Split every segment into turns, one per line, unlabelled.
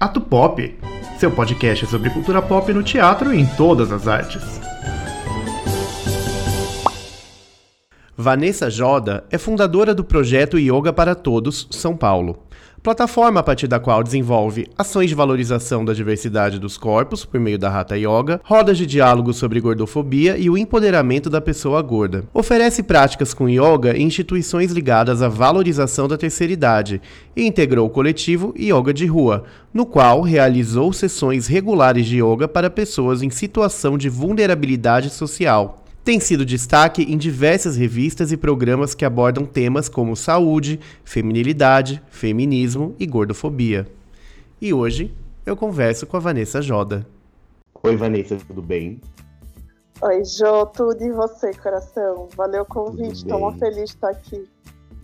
Ato Pop, seu podcast sobre cultura pop no teatro e em todas as artes. Vanessa Joda é fundadora do projeto Yoga para Todos, São Paulo plataforma a partir da qual desenvolve ações de valorização da diversidade dos corpos por meio da Hatha Yoga, rodas de diálogo sobre gordofobia e o empoderamento da pessoa gorda. Oferece práticas com yoga em instituições ligadas à valorização da terceira idade e integrou o coletivo Yoga de Rua, no qual realizou sessões regulares de yoga para pessoas em situação de vulnerabilidade social tem sido destaque em diversas revistas e programas que abordam temas como saúde, feminilidade, feminismo e gordofobia. E hoje eu converso com a Vanessa Joda.
Oi, Vanessa, tudo bem?
Oi, Jô, tudo e você, coração? Valeu o convite, estou muito feliz de estar aqui.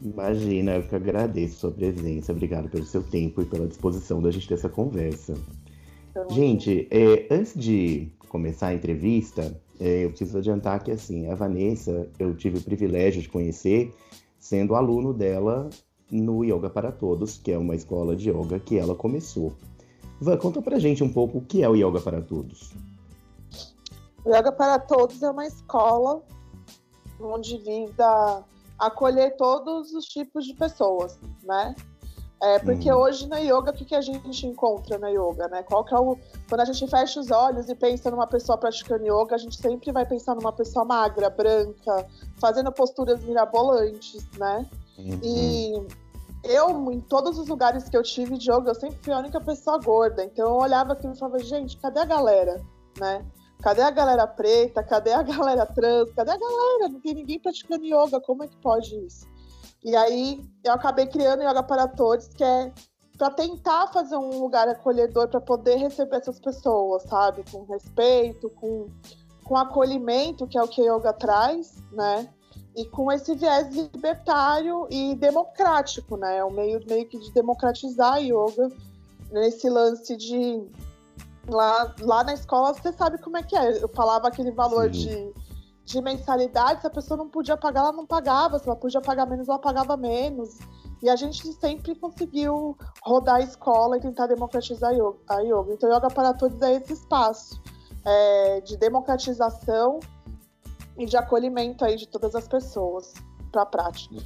Imagina, eu que agradeço sua presença, obrigado pelo seu tempo e pela disposição da gente ter essa conversa. Então, gente, é, antes de começar a entrevista, eu preciso adiantar que assim, a Vanessa, eu tive o privilégio de conhecer sendo aluno dela no Yoga para Todos, que é uma escola de yoga que ela começou. Van, conta pra gente um pouco o que é o Yoga para Todos.
O Yoga para Todos é uma escola onde visa acolher todos os tipos de pessoas, né? É, porque uhum. hoje na yoga, o que, que a gente encontra na yoga, né? Qual que é o. Quando a gente fecha os olhos e pensa numa pessoa praticando yoga, a gente sempre vai pensar numa pessoa magra, branca, fazendo posturas mirabolantes, né? Uhum. E eu, em todos os lugares que eu tive de yoga, eu sempre fui a única pessoa gorda. Então eu olhava aqui e falava, gente, cadê a galera? Né? Cadê a galera preta? Cadê a galera trans? Cadê a galera? Não tem ninguém praticando yoga, como é que pode isso? E aí eu acabei criando Yoga para Todos, que é para tentar fazer um lugar acolhedor para poder receber essas pessoas, sabe? Com respeito, com, com acolhimento, que é o que yoga traz, né? E com esse viés libertário e democrático, né? É um meio, meio que de democratizar a yoga nesse lance de. Lá, lá na escola você sabe como é que é. Eu falava aquele valor Sim. de de mensalidade, se a pessoa não podia pagar, ela não pagava, se ela podia pagar menos, ela pagava menos. E a gente sempre conseguiu rodar a escola e tentar democratizar a yoga. Então, Yoga para Todos é esse espaço é, de democratização e de acolhimento aí de todas as pessoas para a prática.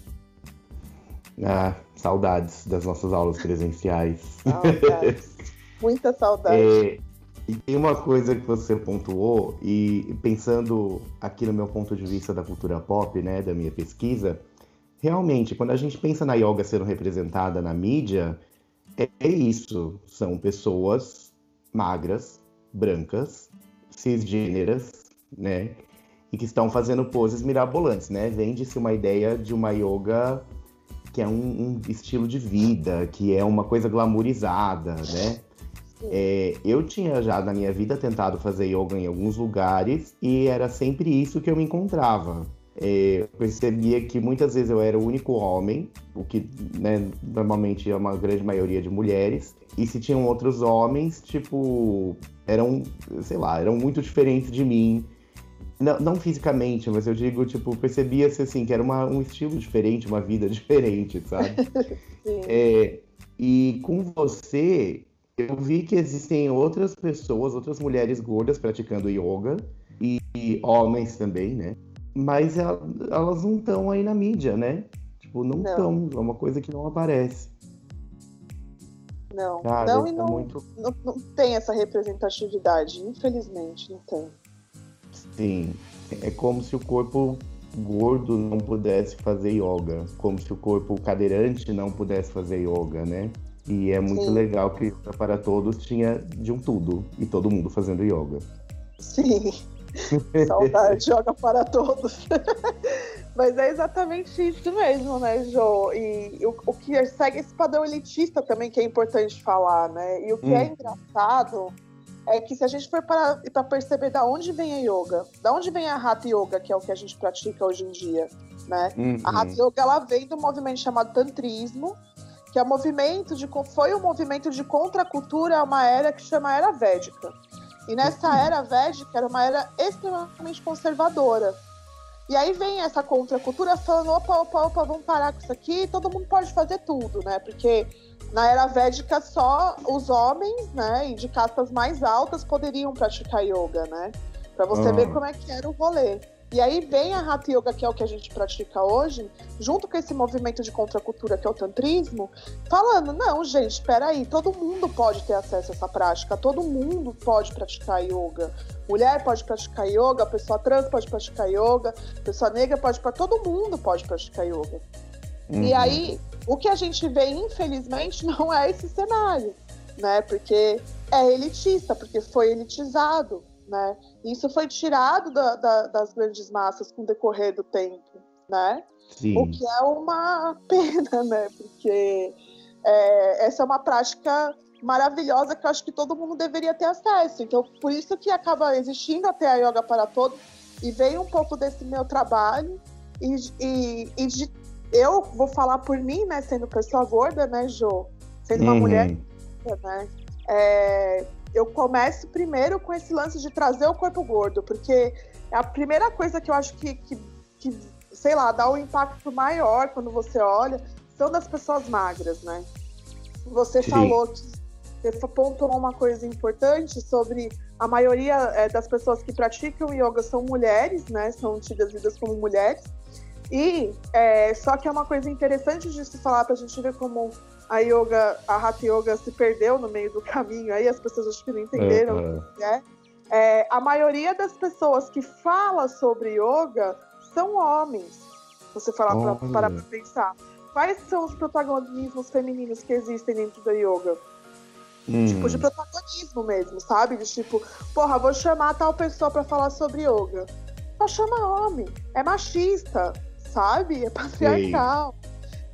Ah, saudades das nossas aulas presenciais.
Saudades. Muita saudade.
É, e tem uma coisa que você pontuou, e pensando aqui no meu ponto de vista da cultura pop, né, da minha pesquisa, realmente, quando a gente pensa na yoga sendo representada na mídia, é isso. São pessoas magras, brancas, cisgêneras, né? E que estão fazendo poses mirabolantes, né? Vende-se uma ideia de uma yoga que é um, um estilo de vida, que é uma coisa glamourizada, né? É, eu tinha já na minha vida tentado fazer yoga em alguns lugares e era sempre isso que eu me encontrava. É, eu percebia que muitas vezes eu era o único homem, o que né, normalmente é uma grande maioria de mulheres, e se tinham outros homens, tipo, eram, sei lá, eram muito diferentes de mim. Não, não fisicamente, mas eu digo, tipo, percebia-se assim, que era uma, um estilo diferente, uma vida diferente, sabe? é, e com você, eu vi que existem outras pessoas, outras mulheres gordas praticando yoga e, e homens também, né? Mas elas não estão aí na mídia, né? Tipo, não estão. É uma coisa que não aparece.
Não, Cara, não e não, muito... não, não tem essa representatividade, infelizmente, não tem.
Sim, é como se o corpo gordo não pudesse fazer yoga, como se o corpo cadeirante não pudesse fazer yoga, né? E é muito Sim. legal que Yoga para Todos tinha de um tudo e todo mundo fazendo yoga.
Sim. Saudade, yoga para todos. Mas é exatamente isso mesmo, né, Jo? E o, o, que segue esse padrão elitista também, que é importante falar, né? E o que é hum. é engraçado é que se a gente for para, para perceber da onde vem a yoga, da onde vem a Hatha Yoga, que é o que a gente pratica hoje em dia, né? Uhum. A Hatha Yoga, ela vem do movimento chamado Tantrismo, que é o movimento de foi um movimento de contracultura a uma era que chama era védica. E nessa uhum. era védica era uma era extremamente conservadora. E aí vem essa contracultura falando, opa, opa, opa, vamos parar com isso aqui, todo mundo pode fazer tudo, né? Porque na era védica só os homens, né, e de castas mais altas poderiam praticar yoga, né? Para você uhum. ver como é que era o rolê. E aí vem a Hatha Yoga, que é o que a gente pratica hoje, junto com esse movimento de contracultura que é o tantrismo, falando, não, gente, espera aí, todo mundo pode ter acesso a essa prática, todo mundo pode praticar yoga. Mulher pode praticar yoga, pessoa trans pode praticar yoga, pessoa negra pode, todo mundo pode praticar yoga. Uhum. E aí, o que a gente vê, infelizmente, não é esse cenário, né? Porque é elitista, porque foi elitizado, né? Isso foi tirado da, da, das grandes massas com o decorrer do tempo, né? Sim. O que é uma pena, né? Porque é, essa é uma prática maravilhosa que eu acho que todo mundo deveria ter acesso. Então, por isso que acaba existindo até a yoga para todos e veio um pouco desse meu trabalho e, e, e de eu vou falar por mim, né, sendo pessoa gorda, né, Jo? Sendo uma uhum. mulher, né? É, eu começo primeiro com esse lance de trazer o corpo gordo, porque é a primeira coisa que eu acho que, que, que sei lá, dá um impacto maior quando você olha, são das pessoas magras, né? Você Sim. falou que você apontou uma coisa importante sobre a maioria é, das pessoas que praticam yoga são mulheres, né? São tidas vidas como mulheres. E é, só que é uma coisa interessante de se falar para a gente ver como a yoga, a Hatha Yoga se perdeu no meio do caminho. Aí as pessoas acho que não entenderam uhum. o que é. é. A maioria das pessoas que fala sobre yoga são homens. Você falar para pensar. Quais são os protagonismos femininos que existem dentro da yoga? Hum. Tipo, de protagonismo mesmo, sabe? De tipo, porra, vou chamar tal pessoa para falar sobre yoga. Só chama homem. É machista sabe? É patriarcal. Sim.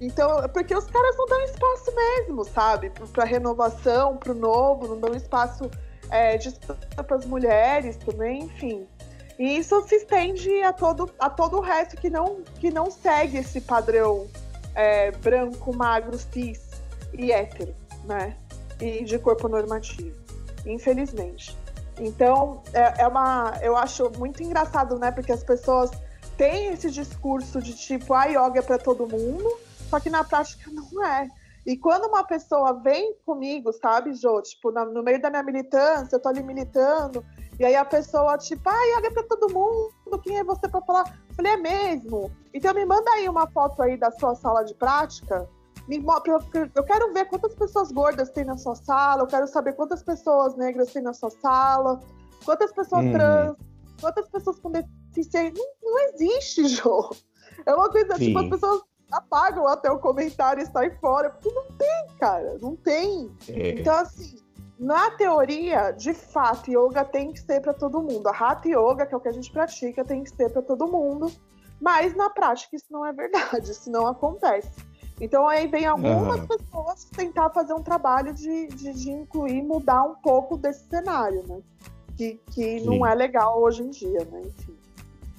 Então, porque os caras não dão espaço mesmo, sabe? Para renovação, para o novo, não dão espaço é, para as mulheres também, enfim. E isso se estende a todo, a todo o resto que não, que não segue esse padrão é, branco, magro, cis e hétero, né? E de corpo normativo, infelizmente. Então, é, é uma. Eu acho muito engraçado, né? Porque as pessoas tem esse discurso de tipo, a yoga é para todo mundo, só que na prática não é. E quando uma pessoa vem comigo, sabe, Jô, tipo, no meio da minha militância, eu tô ali militando, e aí a pessoa, tipo, yoga é pra todo mundo, quem é você pra falar? Eu falei, é mesmo? Então me manda aí uma foto aí da sua sala de prática, me, eu quero ver quantas pessoas gordas tem na sua sala, eu quero saber quantas pessoas negras tem na sua sala, quantas pessoas hum. trans, quantas pessoas com deficiência. Não, não existe, Jô. É uma coisa, Sim. tipo, as pessoas apagam até o comentário e saem fora, porque não tem, cara, não tem. É. Então, assim, na teoria, de fato, yoga tem que ser para todo mundo. A Hatha Yoga, que é o que a gente pratica, tem que ser para todo mundo. Mas na prática isso não é verdade, isso não acontece. Então aí vem algumas uhum. pessoas tentar fazer um trabalho de, de, de, incluir, mudar um pouco desse cenário, né? Que, que não é legal hoje em dia, né? Enfim.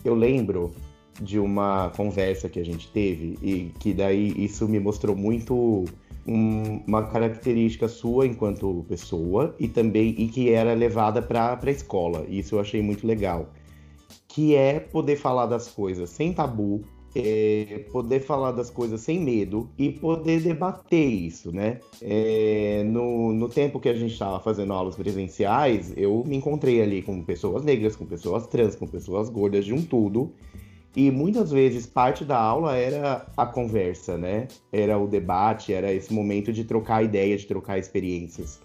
Eu lembro de uma conversa que a gente teve e que daí isso me mostrou muito um, uma característica sua enquanto pessoa e também e que era levada para a escola. Isso eu achei muito legal, que é poder falar das coisas sem tabu, é, poder falar das coisas sem medo e poder debater isso, né? É, no, no tempo que a gente estava fazendo aulas presenciais, eu me encontrei ali com pessoas negras, com pessoas trans, com pessoas gordas, de um tudo. E muitas vezes parte da aula era a conversa, né? Era o debate, era esse momento de trocar ideias, de trocar experiências.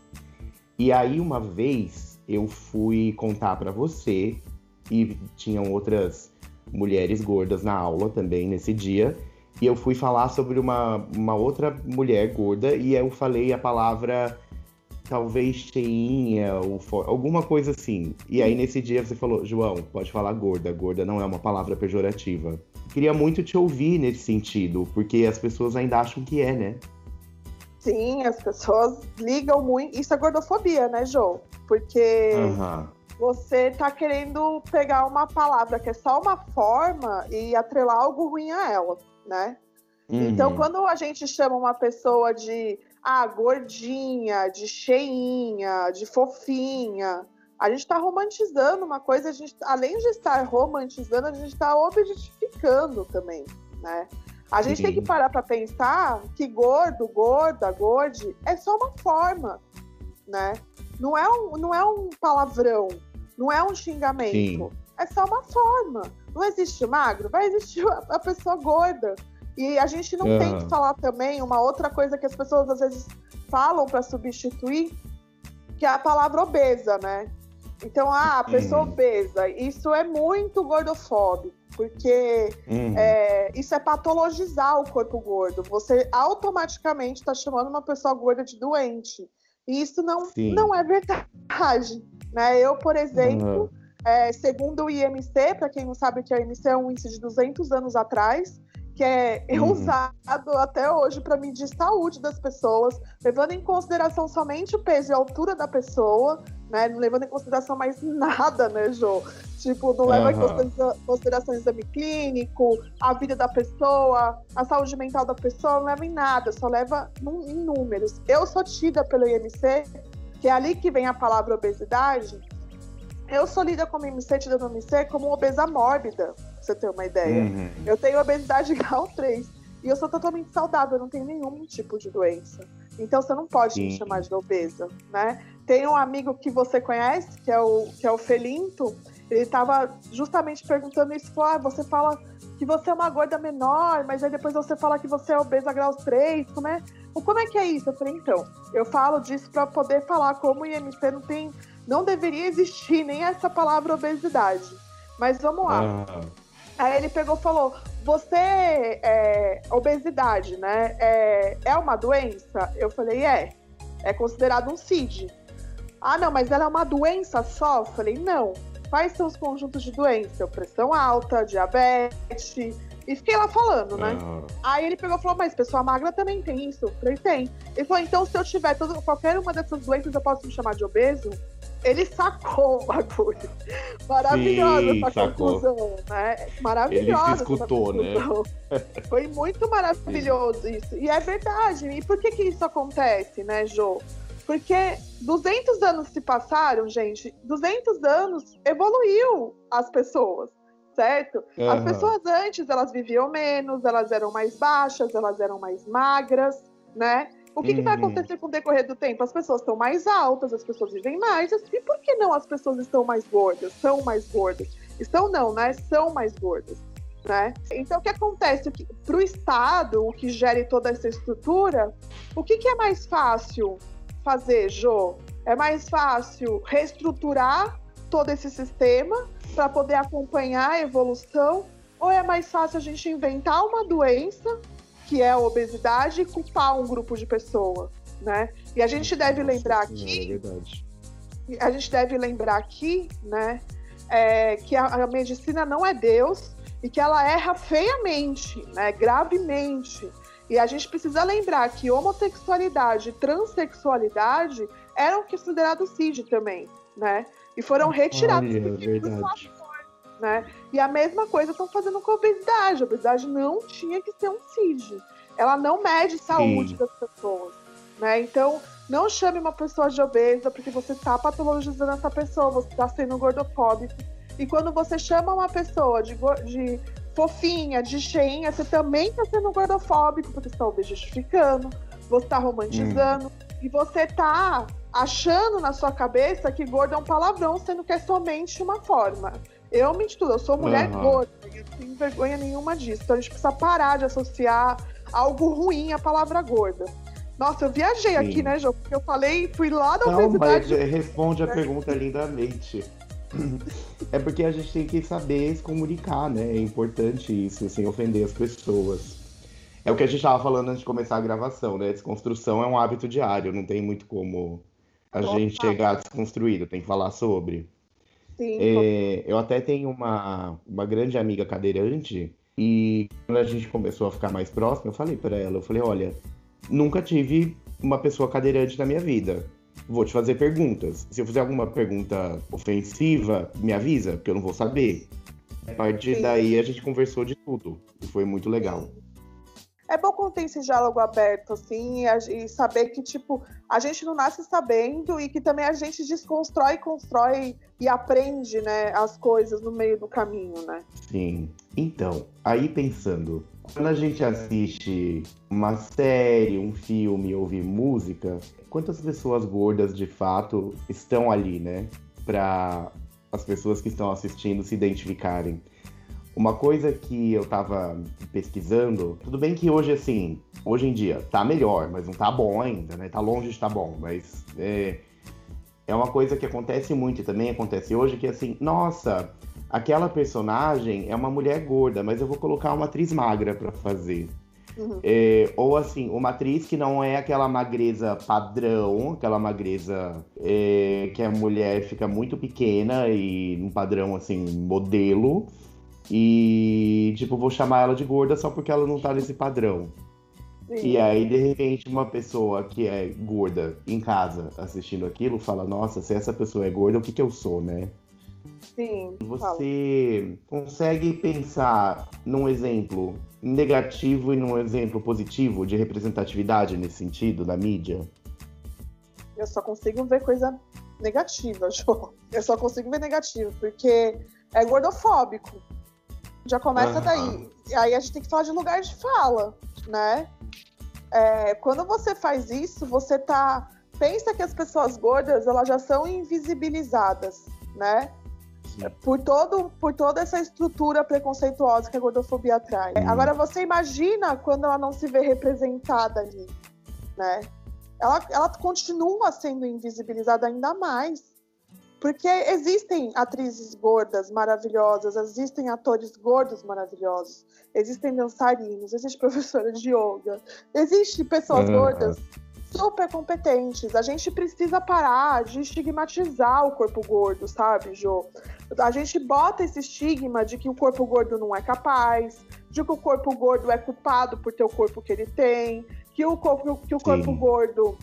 E aí uma vez eu fui contar para você e tinham outras mulheres gordas na aula também nesse dia. E eu fui falar sobre uma, uma outra mulher gorda e eu falei a palavra talvez cheinha ou alguma coisa assim. E aí nesse dia você falou, João, pode falar gorda, gorda não é uma palavra pejorativa. Queria muito te ouvir nesse sentido, porque as pessoas ainda acham que é, né?
Sim, as pessoas ligam muito. Isso é gordofobia, né, João? Porque uhum você tá querendo pegar uma palavra que é só uma forma e atrelar algo ruim a ela, né? Uhum. Então, quando a gente chama uma pessoa de ah, gordinha, de cheinha, de fofinha, A gente está romantizando uma coisa, a gente, além de estar romantizando, a gente está objetificando também, né? A gente Sim. tem que parar para pensar que gordo, gorda, gorde é só uma forma, né? Não é um, não é um palavrão, não é um xingamento. Sim. É só uma forma. Não existe magro, vai existir a pessoa gorda. E a gente não uhum. tem que falar também uma outra coisa que as pessoas às vezes falam para substituir, que é a palavra obesa, né? Então, ah, a pessoa uhum. obesa, isso é muito gordofóbico, porque uhum. é, isso é patologizar o corpo gordo. Você automaticamente está chamando uma pessoa gorda de doente. E isso não, não é verdade. Né? Eu, por exemplo, uhum. é, segundo o IMC, para quem não sabe o que é o IMC, é um índice de 200 anos atrás, que é uhum. usado até hoje para medir saúde das pessoas, levando em consideração somente o peso e a altura da pessoa, né? Não levando em consideração mais nada, né, Jô? Tipo, não leva uhum. em consideração o exame clínico, a vida da pessoa, a saúde mental da pessoa, não leva em nada, só leva em números. Eu sou tida pelo IMC, que é ali que vem a palavra obesidade, eu sou lida como IMC, tida no IMC, como obesa mórbida pra você ter uma ideia. Uhum. Eu tenho obesidade grau 3 e eu sou totalmente saudável, eu não tenho nenhum tipo de doença. Então você não pode Sim. me chamar de obesa, né? Tem um amigo que você conhece, que é o, que é o Felinto, ele estava justamente perguntando isso, falou, ah, você fala que você é uma gorda menor, mas aí depois você fala que você é obesa grau 3, como é, como é que é isso? Eu falei, então, eu falo disso para poder falar como o IMC não tem, não deveria existir nem essa palavra obesidade. Mas vamos lá. Ah. Aí ele pegou e falou: Você é obesidade, né? É, é uma doença? Eu falei: É. É considerado um CID. Ah, não, mas ela é uma doença só? Eu falei: Não. Quais são os conjuntos de doença? Pressão alta, diabetes. E fiquei lá falando, né? Uhum. Aí ele pegou e falou: Mas pessoa magra também tem isso? Eu falei: Tem. Ele falou: Então, se eu tiver todo, qualquer uma dessas doenças, eu posso me chamar de obeso? Ele sacou o bagulho. Maravilhosa Sim, essa sacou. conclusão, né? Maravilhosa.
Ele escutou, né?
Foi muito maravilhoso Sim. isso. E é verdade. E por que que isso acontece, né, Jô? Porque 200 anos se passaram, gente. 200 anos evoluiu as pessoas, certo? Uhum. As pessoas antes, elas viviam menos, elas eram mais baixas, elas eram mais magras, né? O que, uhum. que, vai uhum. acontecer com o decorrer do tempo? As pessoas estão mais altas, as pessoas vivem mais. E por que não as pessoas estão mais gordas? São mais gordas? Estão não, né? São mais gordas. Né? Então, o que acontece? Para o Estado, o que gere toda essa estrutura, o que, que é mais fácil fazer, Jô? É mais fácil reestruturar todo esse sistema para poder acompanhar a evolução? Ou é mais fácil a gente inventar uma doença que é a obesidade e culpar um grupo de pessoas, né? E a gente deve Nossa, lembrar aqui, é a gente deve lembrar aqui, né, é, que a, a, medicina não é Deus e que ela erra feiamente, né, gravemente. E a gente precisa lembrar que homossexualidade e transexualidade eram considerados CID também, né? E foram retirados
Olha, do verdade.
Né? E a mesma coisa estão fazendo com a obesidade. A obesidade não tinha que ser um CID. Ela não mede saúde Sim. das pessoas. Né? Então, não chame uma pessoa de obesa porque você está patologizando essa pessoa, você está sendo gordofóbico. E quando você chama uma pessoa de, de fofinha, de cheinha, você também está sendo gordofóbico porque você está objetificando, você está romantizando. Hum. E você está achando na sua cabeça que gordo é um palavrão, sendo que é somente uma forma. Eu me tudo, eu sou mulher uhum. gorda, eu não tenho vergonha nenhuma disso. Então a gente precisa parar de associar algo ruim à palavra gorda. Nossa, eu viajei Sim. aqui, né, João? Porque eu falei, fui lá da
não. Mas responde a pergunta lindamente. É porque a gente tem que saber se comunicar, né? É importante isso, sem ofender as pessoas. É o que a gente estava falando antes de começar a gravação, né? Desconstrução é um hábito diário, não tem muito como a Total. gente chegar desconstruído, tem que falar sobre.
Sim.
É, eu até tenho uma, uma grande amiga cadeirante e quando a gente começou a ficar mais próximo, eu falei para ela, eu falei, olha, nunca tive uma pessoa cadeirante na minha vida. Vou te fazer perguntas. Se eu fizer alguma pergunta ofensiva, me avisa, porque eu não vou saber. A partir Sim. daí a gente conversou de tudo. E foi muito legal.
É bom quando tem esse diálogo aberto, assim, e, e, saber que, tipo, a gente não nasce sabendo e que também a gente desconstrói, constrói e aprende, né, as coisas no meio do caminho, né?
Sim. Então, aí pensando, quando a gente assiste uma série, um filme, ouvir música, quantas pessoas gordas de fato estão ali, né? Para as pessoas que estão assistindo se identificarem. Uma coisa que eu tava pesquisando, tudo bem que hoje, assim, hoje em dia tá melhor, mas não tá bom ainda, né? Tá longe de estar tá bom, mas é, é uma coisa que acontece muito e também acontece hoje, que assim, nossa, aquela personagem é uma mulher gorda, mas eu vou colocar uma atriz magra para fazer. Uhum. É, ou assim, uma atriz que não é aquela magreza padrão, aquela magreza é, que a mulher fica muito pequena e um padrão assim, modelo. E tipo, vou chamar ela de gorda só porque ela não tá nesse padrão. Sim. E aí, de repente, uma pessoa que é gorda em casa assistindo aquilo fala: Nossa, se essa pessoa é gorda, o que, que eu sou, né?
Sim.
Você fala. consegue pensar num exemplo negativo e num exemplo positivo de representatividade nesse sentido da mídia?
Eu só consigo ver coisa negativa, João. Eu só consigo ver negativo, porque é gordofóbico. Já começa uhum. daí. E aí a gente tem que falar de lugar de fala, né? É, quando você faz isso, você tá. Pensa que as pessoas gordas elas já são invisibilizadas, né? Por, todo, por toda essa estrutura preconceituosa que a gordofobia traz. Hum. Agora, você imagina quando ela não se vê representada ali, né? Ela, ela continua sendo invisibilizada ainda mais. Porque existem atrizes gordas maravilhosas, existem atores gordos maravilhosos, existem dançarinos, existe professora de yoga, existe pessoas uhum. gordas super competentes. A gente precisa parar de estigmatizar o corpo gordo, sabe, Jo? A gente bota esse estigma de que o corpo gordo não é capaz, de que o corpo gordo é culpado por ter o corpo que ele tem, que o corpo, que o corpo gordo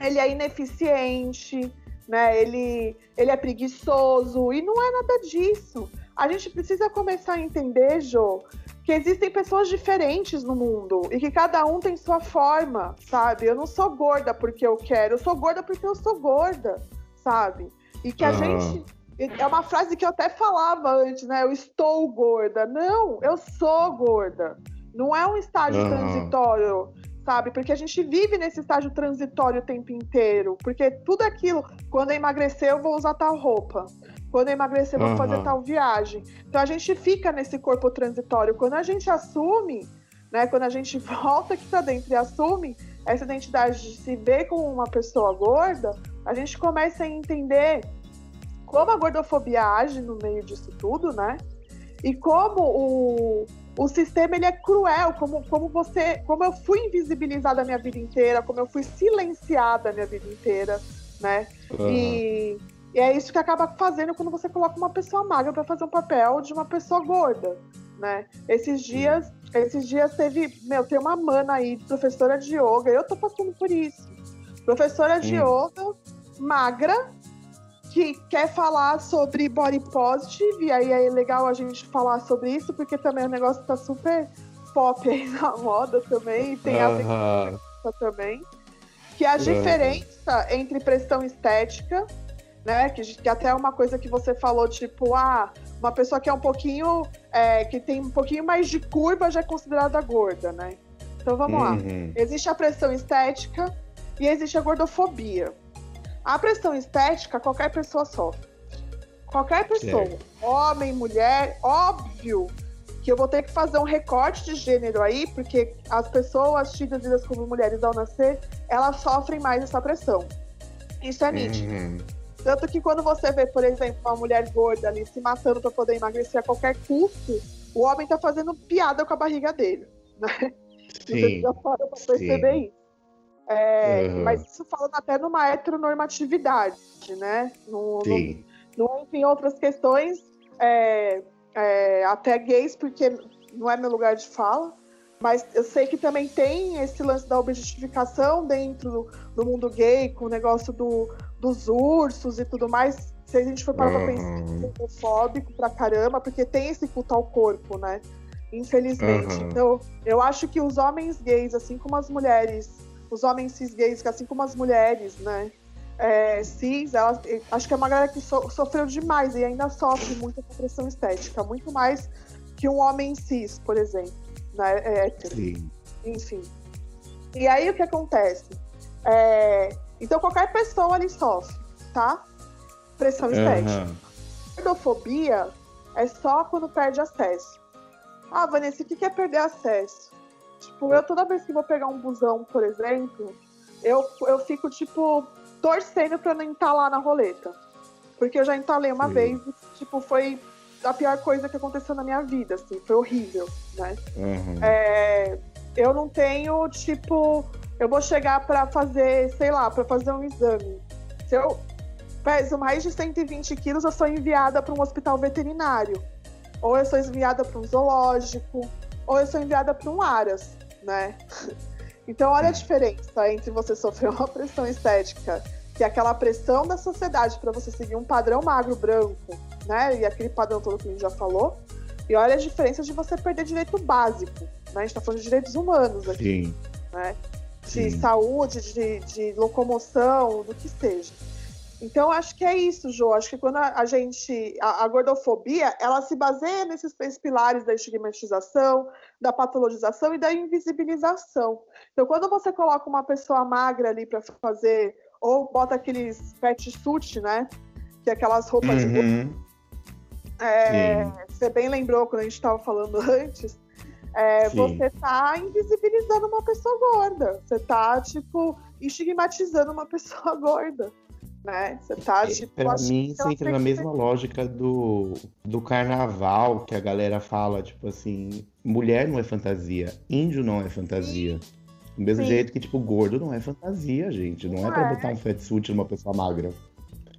ele é ineficiente, né? Ele, ele é preguiçoso e não é nada disso. A gente precisa começar a entender, Jo, que existem pessoas diferentes no mundo e que cada um tem sua forma, sabe? Eu não sou gorda porque eu quero, eu sou gorda porque eu sou gorda, sabe? E que a gente. É uma frase que eu até falava antes, né? Eu estou gorda. Não, eu sou gorda. Não é um estágio uhum. transitório, sabe? Porque a gente vive nesse estágio transitório o tempo inteiro. Porque tudo aquilo, quando eu emagrecer, eu vou usar tal roupa. Quando eu emagrecer, eu vou uhum. fazer tal viagem. Então a gente fica nesse corpo transitório. Quando a gente assume, né? Quando a gente volta aqui para dentro e assume essa identidade de se ver como uma pessoa gorda, a gente começa a entender como a gordofobia age no meio disso tudo, né? E como o, o sistema ele é cruel, como, como você, como eu fui invisibilizada a minha vida inteira, como eu fui silenciada a minha vida inteira, né? Uhum. E e é isso que acaba fazendo quando você coloca uma pessoa magra para fazer um papel de uma pessoa gorda, né? Esses dias, esses dias teve, meu, tem uma mana aí, professora de yoga, eu tô passando por isso. Professora de yoga, magra, que quer falar sobre body positive, e aí é legal a gente falar sobre isso, porque também o negócio tá super pop aí na moda também, e tem uh -huh. a ver também. Que é a diferença entre pressão estética né? Que, que até é uma coisa que você falou, tipo, ah, uma pessoa que é um pouquinho, é, que tem um pouquinho mais de curva já é considerada gorda, né? Então vamos uhum. lá. Existe a pressão estética e existe a gordofobia. A pressão estética, qualquer pessoa sofre. Qualquer pessoa, certo. homem, mulher, óbvio que eu vou ter que fazer um recorte de gênero aí, porque as pessoas tidas como mulheres ao nascer, elas sofrem mais essa pressão. Isso é nítido. Uhum. Tanto que quando você vê, por exemplo, uma mulher gorda ali se matando para poder emagrecer a qualquer custo, o homem tá fazendo piada com a barriga dele, né? Sim, você para pra perceber sim. isso. É, uhum. Mas isso falando até numa heteronormatividade, né? No, sim. No, no, enfim, outras questões, é, é, até gays, porque não é meu lugar de fala, mas eu sei que também tem esse lance da objetificação dentro do, do mundo gay, com o negócio do, dos ursos e tudo mais, se a gente for para uhum. pensar, é homofóbico pra caramba, porque tem esse culto ao corpo, né? Infelizmente. Uhum. Então, eu acho que os homens gays, assim como as mulheres, os homens cis gays, assim como as mulheres, né? É, cis, elas, acho que é uma galera que so, sofreu demais e ainda sofre muito com pressão estética, muito mais que um homem cis, por exemplo, né? É, Sim. Enfim. E aí o que acontece? É, então qualquer pessoa ali sofre, tá? Pressão estética. Uhum. Gordofobia é só quando perde acesso. Ah, Vanessa, o que é perder acesso? Tipo, eu toda vez que vou pegar um busão, por exemplo, eu, eu fico, tipo, torcendo pra não entalar na roleta. Porque eu já entalei uma Sim. vez e, tipo, foi a pior coisa que aconteceu na minha vida, assim, foi horrível, né? Uhum. É, eu não tenho, tipo, eu vou chegar para fazer, sei lá, para fazer um exame. Se eu peso mais de 120 quilos, eu sou enviada para um hospital veterinário. Ou eu sou enviada para um zoológico, ou eu sou enviada para um aras, né? Então, olha a diferença entre você sofrer uma pressão estética, que é aquela pressão da sociedade para você seguir um padrão magro branco, né? E aquele padrão todo que a gente já falou. E olha a diferença de você perder direito básico. Né? A gente está falando de direitos humanos aqui. Sim. Né? De Sim. saúde, de, de locomoção, do que seja. Então, acho que é isso, Jô. Acho que quando a, a gente. A, a, gordofobia, ela se baseia nesses três pilares da estigmatização, da patologização e da invisibilização. Então, quando você coloca uma pessoa magra ali para fazer. Ou bota aqueles pet suit, né? Que é aquelas roupas uhum. de. É, você bem lembrou quando a gente estava falando antes. É, você está invisibilizando uma pessoa gorda. Você está, tipo, estigmatizando uma pessoa gorda né? Você tá tipo.
Pra mim, você entra na mesma lógica do, do carnaval, que a galera fala, tipo assim, mulher não é fantasia, índio não é fantasia. Do mesmo Sim. jeito que, tipo, gordo não é fantasia, gente. Não, é não é pra é. botar um fatsuit numa pessoa magra.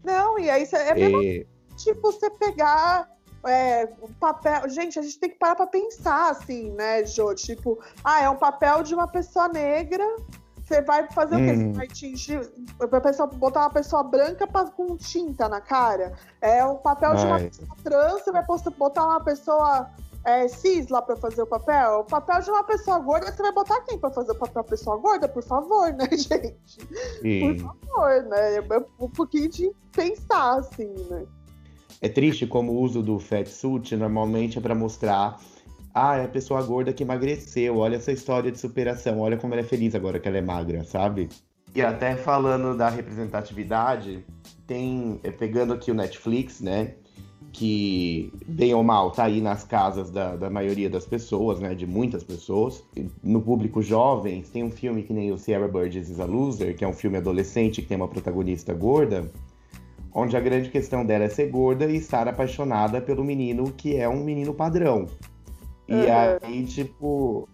Não, e aí é mesmo, é... tipo, você pegar é, um papel. Gente, a gente tem que parar pra pensar, assim, né, Jô? Tipo, ah, é um papel de uma pessoa negra você vai fazer hum. o quê? Você hum. vai tingir. Vai pessoa, botar uma pessoa branca pra, com tinta na cara. É o papel de uma pessoa trans, você vai botar uma pessoa é, cis lá pra fazer o papel. O papel de uma pessoa gorda, você vai botar quem pra fazer o papel de pessoa gorda? Por favor, né, gente? Sim. Por favor, né? É um pouquinho de pensar, assim, né?
É triste como o uso do fat suit normalmente é para mostrar ah, é a pessoa gorda que emagreceu, olha essa história de superação, olha como ela é feliz agora que ela é magra, sabe? E até falando da representatividade, tem, é, pegando aqui o Netflix, né? Que, bem ou mal, tá aí nas casas da, da maioria das pessoas, né? De muitas pessoas. No público jovem, tem um filme que nem o Sierra Burgess is a Loser, que é um filme adolescente que tem uma protagonista gorda, onde a grande questão dela é ser gorda e estar apaixonada pelo menino que é um menino padrão. E uhum. aí, tipo,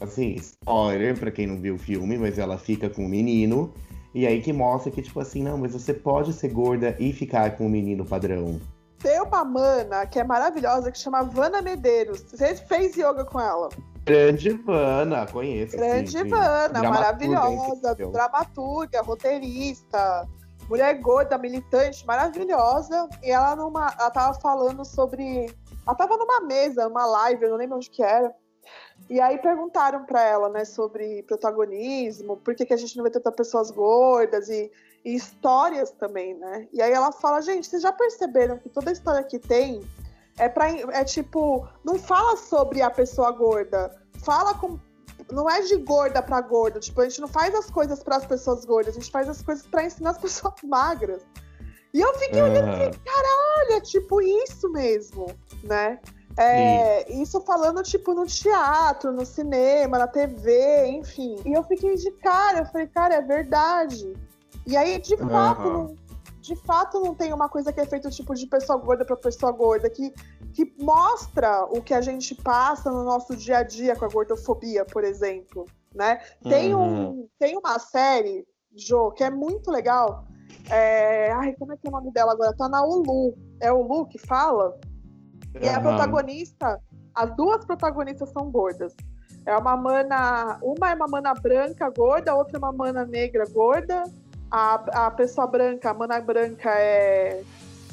assim, spoiler pra quem não viu o filme, mas ela fica com o menino. E aí que mostra que, tipo assim, não, mas você pode ser gorda e ficar com o menino padrão.
Tem uma mana que é maravilhosa, que chama Vana Medeiros. Você fez yoga com ela?
Grande Vana, conheço.
Grande sim, Vana, maravilhosa, dramaturga, roteirista, mulher gorda, militante, maravilhosa. E ela numa, ela tava falando sobre ela tava numa mesa, numa live, eu não lembro onde que era. E aí perguntaram para ela, né, sobre protagonismo, por que, que a gente não vê tantas pessoas gordas e, e, histórias também, né? E aí ela fala, gente, vocês já perceberam que toda história que tem é para é tipo, não fala sobre a pessoa gorda, fala com não é de gorda para gorda, tipo, a gente não faz as coisas para as pessoas gordas, a gente faz as coisas para ensinar as pessoas magras. E eu fiquei olhando assim, caralho, é tipo isso mesmo, né? É, isso falando, tipo, no teatro, no cinema, na TV, enfim. E eu fiquei de cara, eu falei, cara, é verdade. E aí, de uhum. fato, não, de fato, não tem uma coisa que é feita, tipo, de pessoa gorda para pessoa gorda, que, que mostra o que a gente passa no nosso dia a dia com a gordofobia, por exemplo, né? Tem, uhum. um, tem uma série, Jo, que é muito legal, é... Ai, como é que é o nome dela agora? Tá na Ulu. É o Lu que fala? E uhum. a protagonista, as duas protagonistas são gordas. É uma mana, uma é uma mana branca gorda, a outra é uma mana negra gorda. A, a pessoa branca, a mana branca é,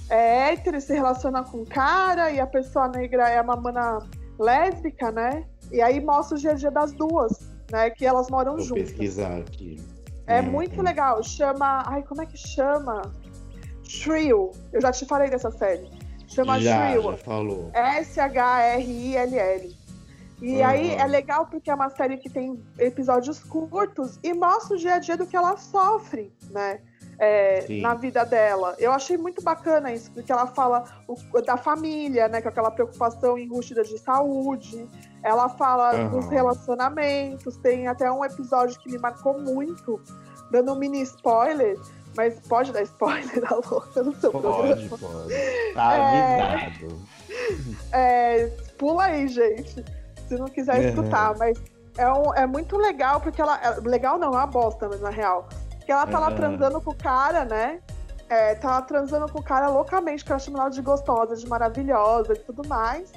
é hétero e se relaciona com cara, e a pessoa negra é uma mana lésbica, né? E aí mostra o dia das duas, né? Que elas moram
Vou
juntas.
pesquisar aqui.
É muito legal. Chama. Ai, como é que chama? Shrill. Eu já te falei dessa série. Chama
Já,
Shrill.
já falou.
S-H-R-I-L-L. E
Uhum.
aí é legal porque é uma série que tem episódios curtos e mostra o dia a dia do que ela sofre, né? É, na vida dela. Eu achei muito bacana isso, porque ela fala o- da família, né? Com aquela preocupação enrustida de saúde. Ela fala
Uhum.
dos relacionamentos. Tem até um episódio que me marcou muito, dando um mini spoiler. Mas pode dar spoiler da louca no seu programa?
Pode, pode. Tá
É.
avisado.
É, pula aí, gente, se não quiser escutar, mas é, um- é muito legal, porque ela. é- legal não, é uma bosta, mas na real. Porque ela tá lá
Uhum.
transando com o cara, né? É, tá lá transando com o cara loucamente, que ela chama ela de gostosa, de maravilhosa e tudo mais.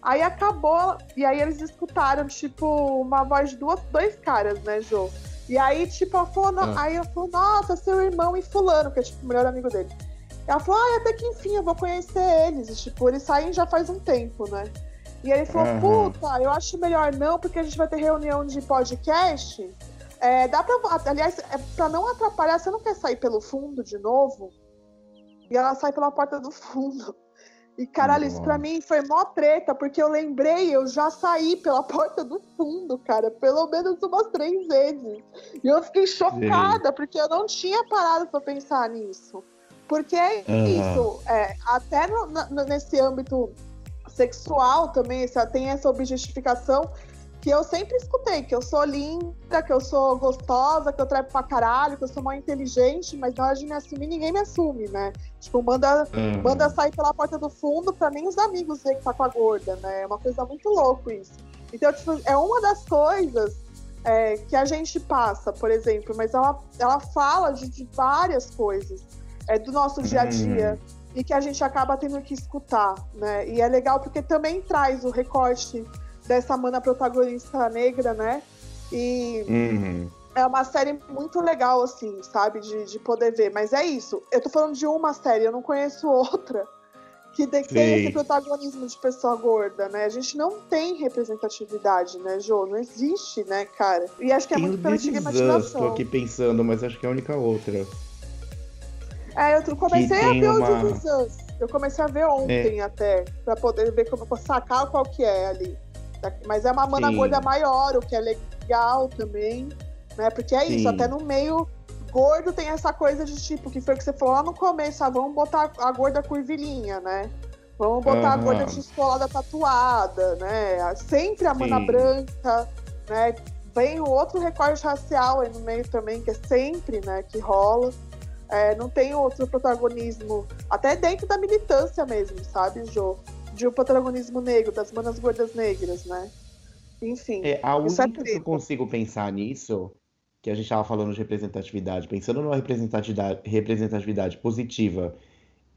Aí acabou, e aí eles escutaram, tipo, uma voz de duas, dois caras, né, Jô? E aí, tipo, ela falou,
Ah.
aí ela falou, nossa, seu irmão e fulano, que é tipo o melhor amigo dele. Ela falou, ah, até que enfim, eu vou conhecer eles. E, tipo, eles saem já faz um tempo, né? E ele falou,
Aham.
puta, eu acho melhor não, porque a gente vai ter reunião de podcast. É, dá pra. Aliás, é pra não atrapalhar, você não quer sair pelo fundo de novo? E ela sai pela porta do fundo. E, caralho, isso pra mim foi mó treta, porque eu lembrei, eu já saí pela porta do fundo, cara, pelo menos umas três vezes. E eu fiquei chocada, porque eu não tinha parado pra pensar nisso. Porque é isso, é, até no- no- nesse âmbito sexual também, tem essa objetificação que eu sempre escutei, que eu sou linda, que eu sou gostosa, que eu trepo pra caralho, que eu sou mó inteligente, mas na hora de me assumir, ninguém me assume, né? Tipo, manda,
Uhum.
manda sair pela porta do fundo pra nem os amigos ver que tá com a gorda, né? É uma coisa muito louco isso. Então, tipo, é uma das coisas é, que a gente passa, por exemplo, mas ela, ela fala de, de várias coisas é, do nosso dia a dia e que a gente acaba tendo que escutar, né? E é legal porque também traz o recorte dessa mana protagonista negra, né? E
Uhum.
é uma série muito legal, assim, sabe? De, de poder ver. Mas é isso. Eu tô falando de uma série, eu não conheço outra que tem
Sei.
esse protagonismo de pessoa gorda, né? A gente não tem representatividade, né, Jô? Não existe, né, cara? E acho que é
Tem
muito pela estigmatização.
aqui pensando, mas acho que é a única outra.
É, eu comecei a ver
uma-
o. Eu comecei a ver ontem até, pra poder ver como sacar qual que é ali. Mas é uma mana
Sim.
gorda maior, o que é legal também, né? Porque é isso,
Sim.
até no meio gordo tem essa coisa de tipo, que foi o que você falou lá no começo, ah, vamos botar a gorda curvilínea, né? Vamos botar a
Aham.
gorda descolada tatuada, né? Sempre a mana
Sim.
branca, né? Vem o outro recorte racial aí no meio também, que é sempre, né, que rola. É, não tem outro protagonismo, até dentro da militância mesmo, sabe, Jô? De um protagonismo negro, das manas gordas negras, né? Enfim.
É, a
é
única que eu consigo pensar nisso, que a gente estava falando de representatividade, pensando numa representatividade, representatividade positiva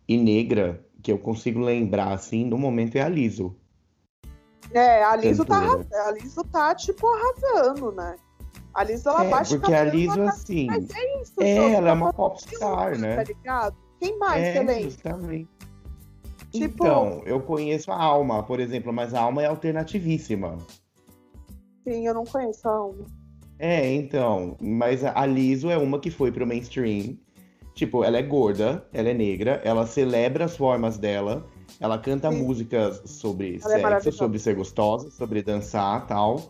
e negra, que eu consigo lembrar, assim, no momento é a Liso.
É, a Liso tá, a Liso tá, tipo, arrasando, né? A Liso, ela
É,
baixa
porque a Liso,
na-
assim,
Mas é isso,
é, ela é uma
tá
popstar,
Tá
né?
ligado? Quem mais
É,
você lembra?
justamente.
Tipo-
Então, eu conheço a Alma, por exemplo, mas a Alma é alternativíssima.
Sim, eu não conheço a uma.
É, então, mas a Liso é uma que foi pro mainstream. Tipo, ela é gorda, ela é negra, ela celebra as formas dela, ela canta
Sim.
músicas sobre
Ela é
sexo,
maravilhosa.
sobre ser gostosa, sobre dançar tal.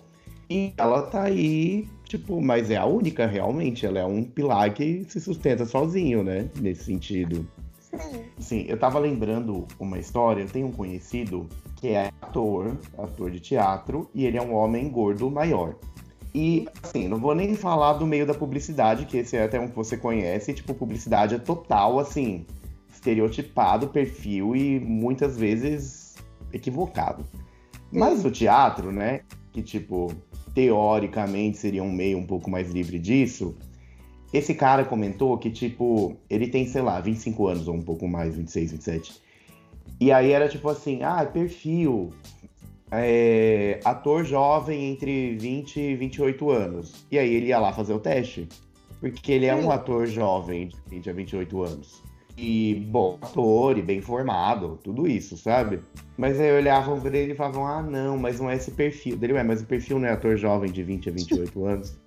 E ela tá aí, tipo, mas é a única realmente, ela é um pilar que se sustenta sozinho, né? Nesse sentido.
Sim.
Eu tava lembrando uma história, eu tenho um conhecido que é ator, ator de teatro, e ele é um homem gordo maior. E, assim, não vou nem falar do meio da publicidade, que esse é até um que você conhece, tipo, publicidade é total, assim, estereotipado, perfil e muitas vezes equivocado. Mas o teatro, né, que, tipo, teoricamente seria um meio um pouco mais livre disso, esse cara comentou que, tipo, ele tem, sei lá, 25 anos ou um pouco mais, 26, 27. E aí era tipo assim, ah, perfil, é, ator jovem entre 20 e 28 anos. E aí ele ia lá fazer o teste. Porque ele é um ator jovem de 20 a 28 anos. e bom ator e bem formado, tudo isso, sabe? Mas aí olhavam pra ele e falavam, ah, não, mas não é esse perfil. Dele, ué, mas o perfil não é ator jovem de 20 a 28 anos.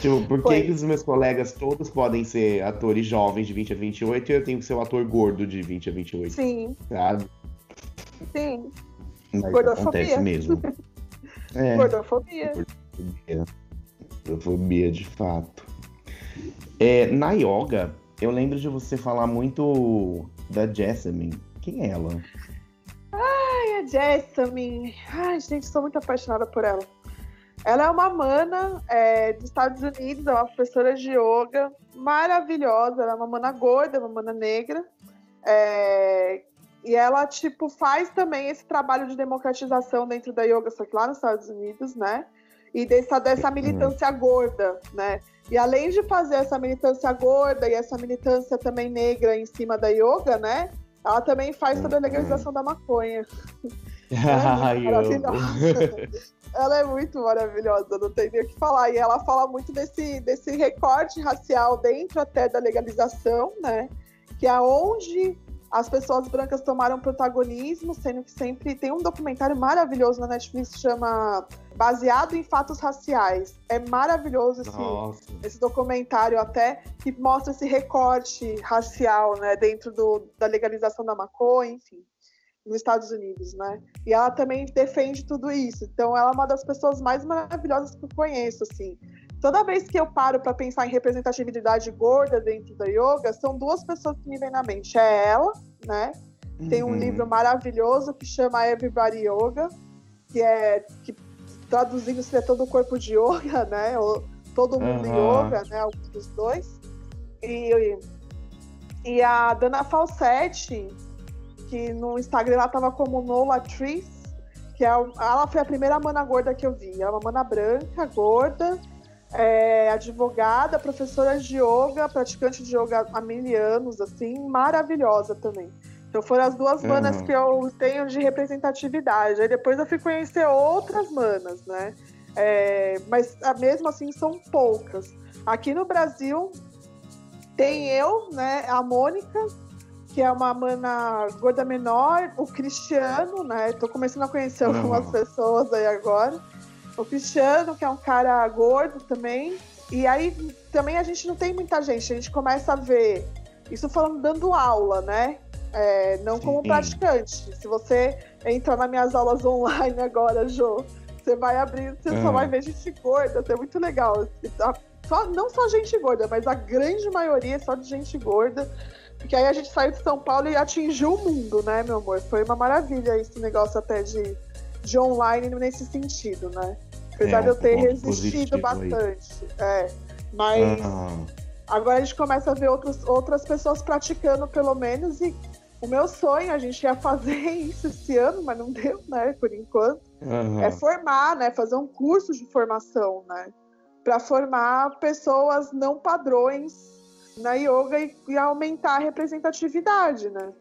Tipo, por que, que os meus colegas todos podem ser atores jovens de 20 a 28 e eu tenho que ser o um ator gordo de 20 a 28?
Sim.
Sabe?
Sim.
Mas
Gordofobia.
acontece mesmo. É.
Gordofobia.
Gordofobia. Gordofobia, de fato. É, na yoga, eu lembro de você falar muito da Jessamine. Quem é ela?
Ai, a Jessamine. Ai, gente, sou muito apaixonada por ela. Ela é uma mana é, dos Estados Unidos, é uma professora de yoga maravilhosa. Ela é uma mana gorda, uma mana negra. É, e ela, tipo, faz também esse trabalho de democratização dentro da yoga, só que lá nos Estados Unidos, né? E dessa, dessa militância gorda, né? E além de fazer essa militância gorda e essa militância também negra em cima da yoga, né? Ela também faz sobre a legalização da maconha.
Ai,
é maravilhosa. Ela é muito maravilhosa, não tem nem o que falar. E ela fala muito desse, desse recorte racial dentro até da legalização, né? Que é onde as pessoas brancas tomaram protagonismo, sendo que sempre tem um documentário maravilhoso na Netflix que chama Baseado em Fatos Raciais. É maravilhoso esse, esse documentário até que mostra esse recorte racial, né, dentro do, da legalização da maconha, enfim, nos Estados Unidos, né? E ela também defende tudo isso. Então ela é uma das pessoas mais maravilhosas que eu conheço, assim toda vez que eu paro para pensar em representatividade gorda dentro da yoga, são duas pessoas que me vêm na mente. É ela, né? Tem um uhum. livro maravilhoso que chama Everybody Yoga, que é que traduzindo seria todo o corpo de yoga, né? Ou todo mundo uhum. yoga, né? Alguns dos dois. E, e a Dana Falsetti, que no Instagram ela tava como Nola Tris, que é, ela foi a primeira mana gorda que eu vi. É uma mana branca, gorda, é, advogada, professora de yoga, praticante de yoga há mil anos, assim, maravilhosa também. Então foram as duas uhum. manas que eu tenho de representatividade. Aí depois eu fui conhecer outras manas, né? É, mas ah, mesmo assim são poucas. Aqui no Brasil tem eu, né? A Mônica, que é uma mana gorda menor, o Cristiano, né? Tô começando a conhecer algumas uhum. pessoas aí agora o Cristiano, que é um cara gordo também. E aí também a gente não tem muita gente, a gente começa a ver isso falando dando aula, né? É, não como praticante. Se você entrar nas minhas aulas online agora, Jô, você vai abrir, você uhum. só vai ver gente gorda, é muito legal. Só, não só gente gorda, mas a grande maioria é só de gente gorda. Porque aí a gente saiu de São Paulo e atingiu o mundo, né, meu amor? Foi uma maravilha esse negócio até de, de online nesse sentido, né? Apesar é, de eu ter resistido bastante. É, mas ah. agora a gente começa a ver outros, outras pessoas praticando, pelo menos, e o meu sonho, a gente ia fazer isso esse ano, mas não deu, né, por enquanto, uhum. é formar, né, fazer um curso de formação, né, para formar pessoas não padrões na yoga e, e aumentar a representatividade, né.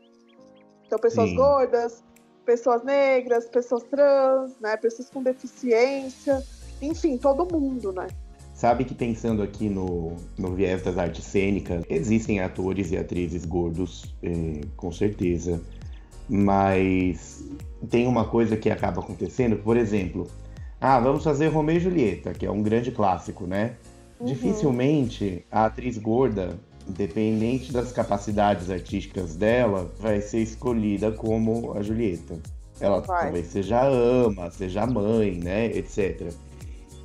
Então, pessoas Sim. gordas, pessoas negras, pessoas trans, né, pessoas com deficiência, enfim, todo mundo, né?
Sabe que pensando aqui no, no viés das artes cênicas, existem atores e atrizes gordos, é, com certeza, mas tem uma coisa que acaba acontecendo, por exemplo, ah, vamos fazer Romeu e Julieta, que é um grande clássico, né? Uhum. Dificilmente a atriz gorda independente das capacidades artísticas dela, vai ser escolhida como a Julieta. Ela vai. talvez seja ama, seja mãe, né, etc.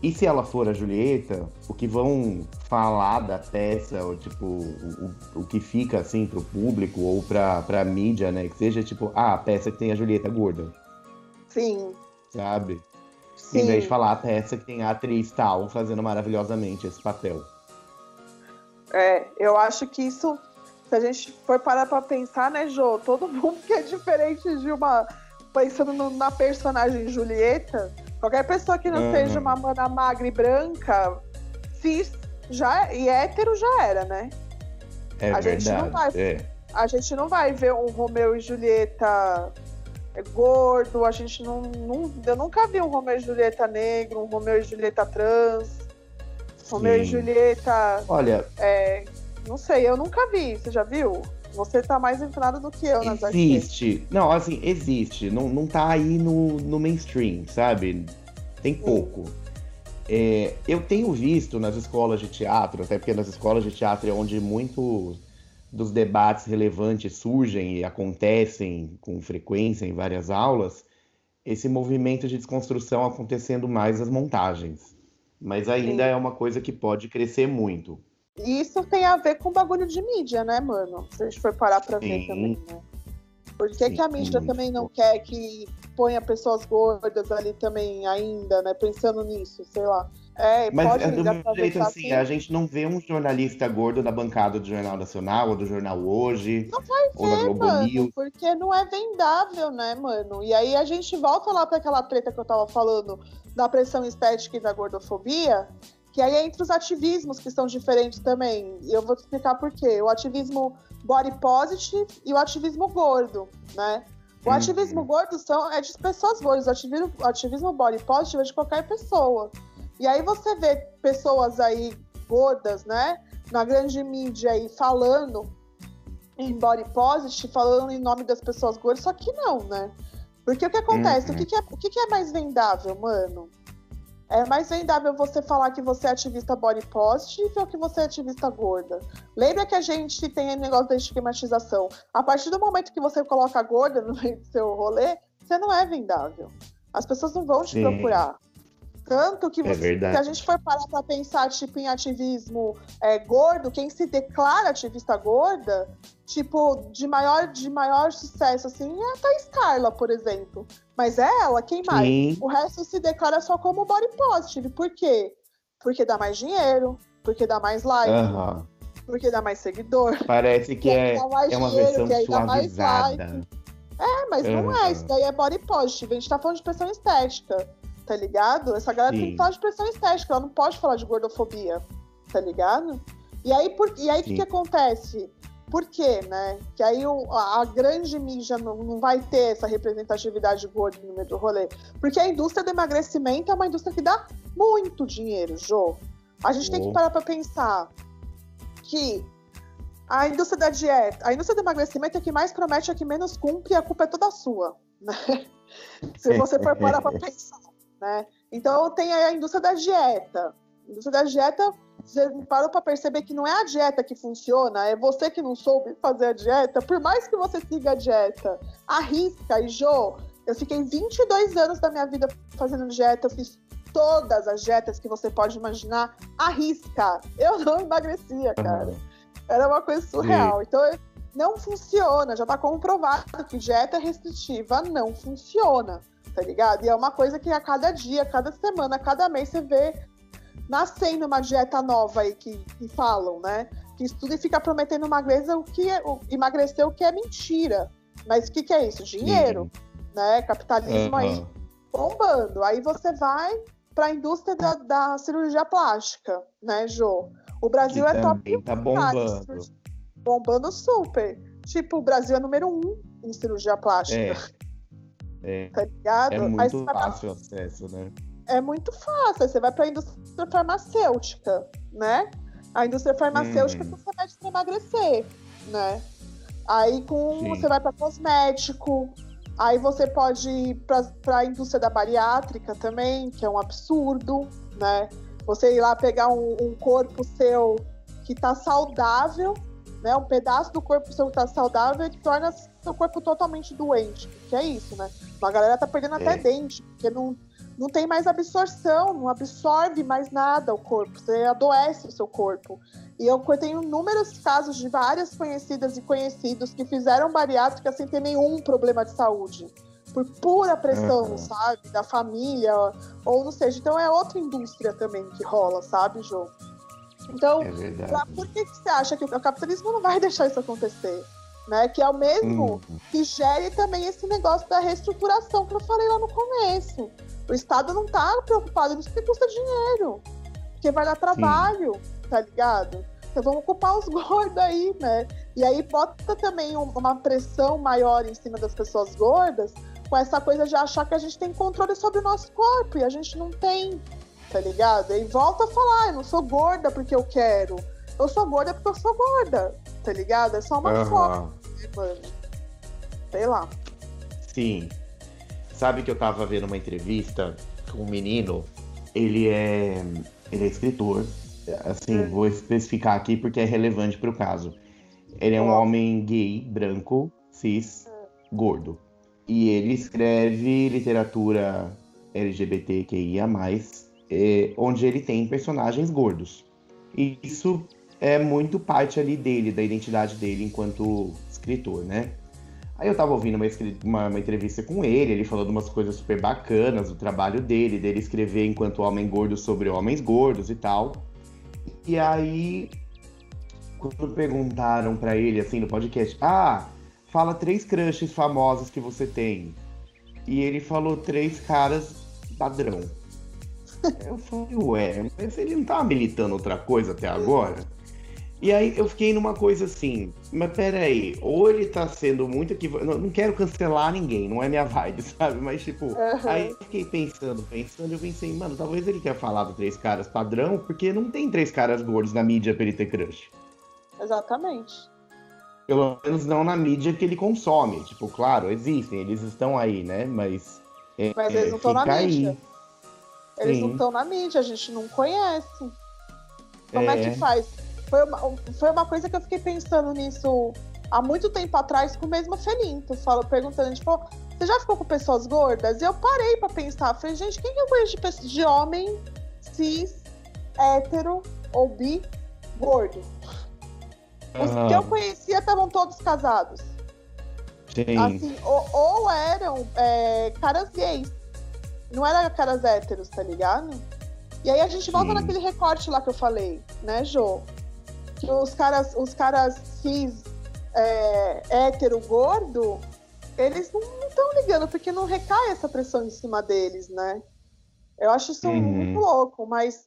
E se ela for a Julieta, o que vão falar da peça, ou tipo, o, o que fica assim pro público ou pra, pra mídia, né, que seja tipo, ah, a peça que tem a Julieta gorda.
Sim.
Sabe? Sim. Em vez de falar a peça que tem a atriz tal fazendo maravilhosamente esse papel.
É, eu acho que isso, se a gente for parar pra pensar, né, Jô? Todo mundo que é diferente de uma. Pensando no, na personagem Julieta, qualquer pessoa que não uhum. seja uma mana magra e branca, cis já, e hétero já era, né?
É a verdade. Gente não vai, é.
A gente não vai ver um Romeu e Julieta gordo, a gente não, não. Eu nunca vi um Romeu e Julieta negro, um Romeu e Julieta trans. Romeu e Julieta.
Olha.
É, não sei, eu nunca vi. Você já viu? Você tá mais entrado do que eu nas
Existe. Não, assim, existe. Não, não tá aí no, no mainstream, sabe? Tem pouco. É, eu tenho visto nas escolas de teatro, até porque nas escolas de teatro é onde muito dos debates relevantes surgem e acontecem com frequência em várias aulas, esse movimento de desconstrução acontecendo mais nas montagens. Mas ainda Sim. é uma coisa que pode crescer muito.
E isso tem a ver com o bagulho de mídia, né, mano? Se a gente for parar pra Sim. ver também, né? Por que, que a mídia também não quer que ponha pessoas gordas ali também ainda, né? Pensando nisso, sei lá. É,
Mas pode é do jeito assim, assim, a gente não vê um jornalista gordo na bancada do Jornal Nacional ou do Jornal Hoje.
Não vai ou ver, mano, News. porque não é vendável, né, mano? E aí a gente volta lá para aquela treta que eu tava falando da pressão estética e da gordofobia, que aí é entre os ativismos que são diferentes também. E eu vou te explicar por quê. O ativismo body positive e o ativismo gordo, né? O uhum. ativismo gordo são, é de pessoas gordas, o ativismo, o ativismo body positive é de qualquer pessoa. E aí você vê pessoas aí gordas, né, na grande mídia aí falando em body positive, falando em nome das pessoas gordas, só que não, né? Porque o que acontece? Uhum. O, que, que, é, o que, que é mais vendável, mano? É mais vendável você falar que você é ativista body positive ou que você é ativista gorda. Lembra que a gente tem o negócio da estigmatização. A partir do momento que você coloca gorda no meio do seu rolê, você não é vendável. As pessoas não vão te Sim. procurar. Tanto que, é você, se a gente for parar para pensar tipo, em ativismo é, gordo, quem se declara ativista gorda, tipo, de maior, de maior sucesso, assim, é a Thais Carla, por exemplo. Mas é ela, quem mais? Sim. O resto se declara só como body positive. Por quê? Porque dá mais dinheiro, porque dá mais like, uhum. porque dá mais seguidor.
Parece que é, é uma versão suavizada. Like.
É, mas uhum. não é, isso daí é body positive. A gente tá falando de pressão estética tá ligado? Essa galera Sim. tem que falar de pressão estética, ela não pode falar de gordofobia, tá ligado? E aí, por, e aí o que, que acontece? Por quê, né? Que aí o, a grande mídia não, não vai ter essa representatividade gorda no meio do rolê. Porque a indústria do emagrecimento é uma indústria que dá muito dinheiro, Jô. A gente oh. tem que parar pra pensar que a indústria da dieta, a indústria do emagrecimento é que mais promete, é que menos cumpre, e a culpa é toda sua, né? Se você for parar pra pensar né? Então tem a indústria da dieta. A indústria da dieta, você parou para perceber que não é a dieta que funciona, é você que não soube fazer a dieta. Por mais que você siga a dieta, arrisca. E Jô, eu fiquei 22 anos da minha vida fazendo dieta, eu fiz todas as dietas que você pode imaginar, arrisca. Eu não emagrecia, cara. Era uma coisa surreal. Então, não funciona, já está comprovado que dieta restritiva não funciona tá ligado? E é uma coisa que a cada dia, a cada semana, a cada mês você vê nascendo uma dieta nova aí que, que falam, né? Que estuda e fica prometendo emagrecer o que é, o, emagrecer o que é mentira. Mas o que, que é isso? Dinheiro, né? Capitalismo uhum. aí bombando. Aí você vai para a indústria da, da, cirurgia plástica, né, Jô? O Brasil que é top.
Tá bombando.
Bombando super. Tipo, o Brasil é número um em cirurgia plástica. É.
É, tá ligado? É muito fácil o acesso, né?
É muito fácil. Você vai para a indústria farmacêutica, né? A indústria farmacêutica hum. você vai para emagrecer, né? Aí com Sim. você vai para cosmético, aí você pode ir para a indústria da bariátrica também, que é um absurdo, né? Você ir lá pegar um, um corpo seu que tá saudável, né? Um pedaço do corpo seu que tá saudável e torna seu corpo totalmente doente. Que é isso, né? A galera tá perdendo até é. dente, porque não, não tem mais absorção, não absorve mais nada o corpo, você adoece o seu corpo. E eu tenho inúmeros casos de várias conhecidas e conhecidos que fizeram bariátrica sem ter nenhum problema de saúde. Por pura pressão, uhum. sabe? Da família, ou não seja. Então é outra indústria também que rola, sabe, João? Então, é por que, que você acha que o capitalismo não vai deixar isso acontecer? né? Que é o mesmo uhum. que gere também esse negócio da reestruturação que eu falei lá no começo. O Estado não tá preocupado nisso porque custa dinheiro. Porque vai dar trabalho, Sim. tá ligado? Então vamos ocupar os gordos aí, né? E aí bota também uma pressão maior em cima das pessoas gordas com essa coisa de achar que a gente tem controle sobre o nosso corpo e a gente não tem, tá ligado? E volta a falar, eu não sou gorda porque eu quero. Eu sou gorda porque eu sou gorda tá ligado? É só uma
Aham.
foto, né, mano? Sei lá.
Sim. Sabe que eu tava vendo uma entrevista com um menino, ele é. ele é escritor. Assim,
Hum.
vou especificar aqui porque é relevante pro caso. Ele é um homem gay, branco, cis, gordo. E ele escreve literatura LGBTQIA, eh, onde ele tem personagens gordos. E isso é muito parte ali dele, da identidade dele enquanto escritor, né? Aí eu tava ouvindo uma, uma- uma entrevista com ele, ele falando umas coisas super bacanas do trabalho dele, dele escrever enquanto homem gordo sobre homens gordos e tal. E aí, quando perguntaram pra ele, assim, no podcast, ah, fala três crushes famosos que você tem. E ele falou três caras padrão. Eu falei, ué, mas ele não tava militando outra coisa até agora? E aí eu fiquei numa coisa assim, mas peraí, ou ele tá sendo muito equivocado. Não, não quero cancelar ninguém, não é minha vibe, sabe? Mas tipo,
Aham.
aí eu fiquei pensando, pensando, eu pensei, mano, talvez ele tenha falado três caras padrão, porque não tem três caras gordos na mídia pra ele ter crush.
Exatamente.
Pelo menos não na mídia que ele consome. Tipo, claro, existem, eles estão aí, né? Mas. é,
Mas eles não estão na
fica aí.
Eles não
Sim.
estão na mídia, a gente não conhece. Como é,
É.
que faz? Foi uma, foi uma coisa que eu fiquei pensando nisso há muito tempo atrás com o mesmo Felinto. Falo, perguntando, tipo, você já ficou com pessoas gordas? E eu parei pra pensar. Falei, gente, quem que eu conheço de, de homem cis, hétero ou bi gordo? Os
Aham.
que eu conhecia estavam todos casados.
Sim.
Assim, ou, ou eram é, caras gays. Não eram caras héteros, tá ligado? E aí a gente volta
Sim.
naquele recorte lá que eu falei, né, Jô? Que os caras, os caras cis, é, hétero, gordo, eles não estão ligando, porque não recai essa pressão em cima deles, né? Eu acho isso
Uhum.
muito louco, mas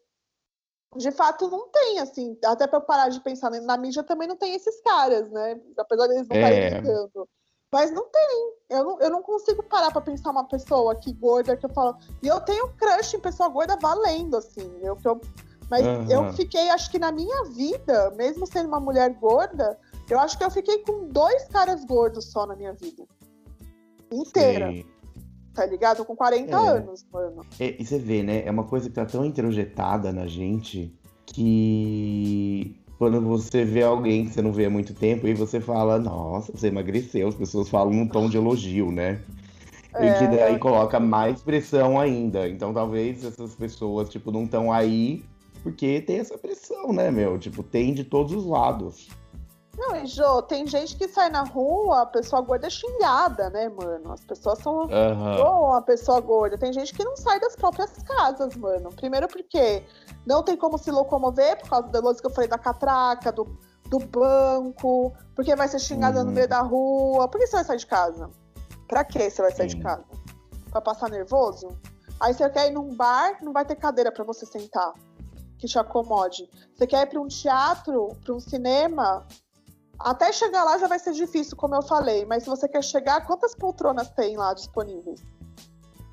de fato não tem, assim, até pra eu parar de pensar, na mídia também não tem esses caras, né? Apesar deles não estarem
É.
ligando. Mas não tem. Eu não, eu não consigo parar pra pensar uma pessoa aqui gorda que eu falo. E eu tenho crush em pessoa gorda valendo, assim. Eu, eu, mas
Aham.
eu fiquei, acho que na minha vida, mesmo sendo uma mulher gorda, eu acho que eu fiquei com dois caras gordos só na minha vida. Inteira,
Sim.
tá ligado? Com 40
É.
anos, mano.
É, e você vê, né? É uma coisa que tá tão introjetada na gente que quando você vê alguém que você não vê há muito tempo e você fala, nossa, você emagreceu, as pessoas falam num tom de elogio, né? E que
É.
daí coloca mais pressão ainda. Então talvez essas pessoas, tipo, não estão aí porque tem essa pressão, né, meu? Tipo, tem de todos os lados.
Não, e Jô, tem gente que sai na rua, a pessoa gorda é xingada, né, mano? As pessoas são. Ou uma pessoa gorda. Tem gente que não sai das próprias casas, mano. Primeiro porque não tem como se locomover por causa da luz que eu falei da catraca, do, do banco, porque vai ser xingada no
Uhum.
meio da rua. Por que você vai sair de casa? Pra que você vai sair
Sim.
de casa? Pra passar nervoso? Aí você quer ir num bar, não vai ter cadeira pra você sentar, que te acomode. Você quer ir pra um teatro, pra um cinema, até chegar lá já vai ser difícil, como eu falei. Mas se você quer chegar, quantas poltronas tem lá disponíveis?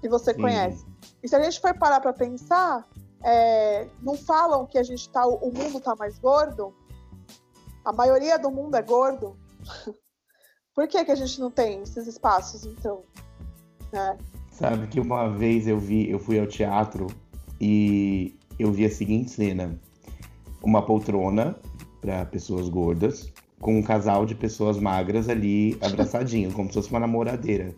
Que você
Sim.
conhece? E se a gente for parar pra pensar, é, não falam que a gente tá, o mundo tá mais gordo? A maioria do mundo é gordo. Por que, que a gente não tem esses espaços, então? Né?
Sabe que uma vez eu vi, eu fui ao teatro e eu vi a seguinte cena: uma poltrona para pessoas gordas, com um casal de pessoas magras ali abraçadinho, como se fosse uma namoradeira.